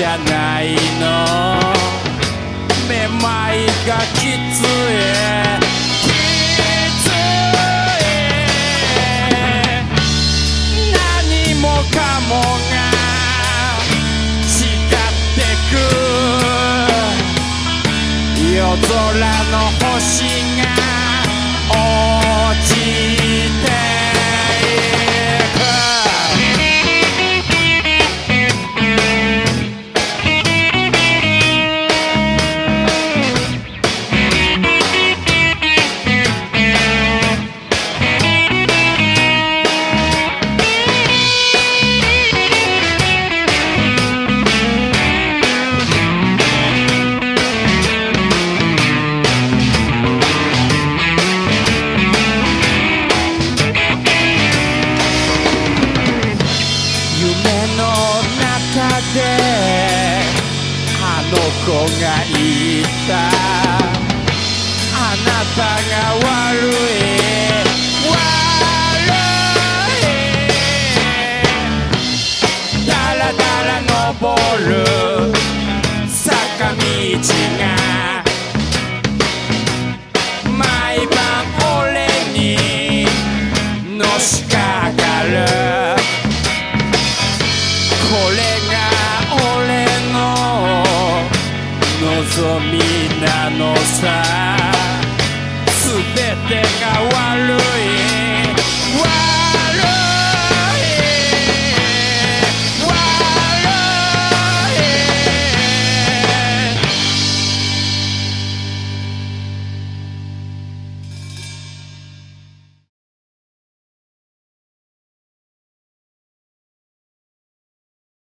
じゃないの。めまいがきつい。かもが叱ってく。夜空の星が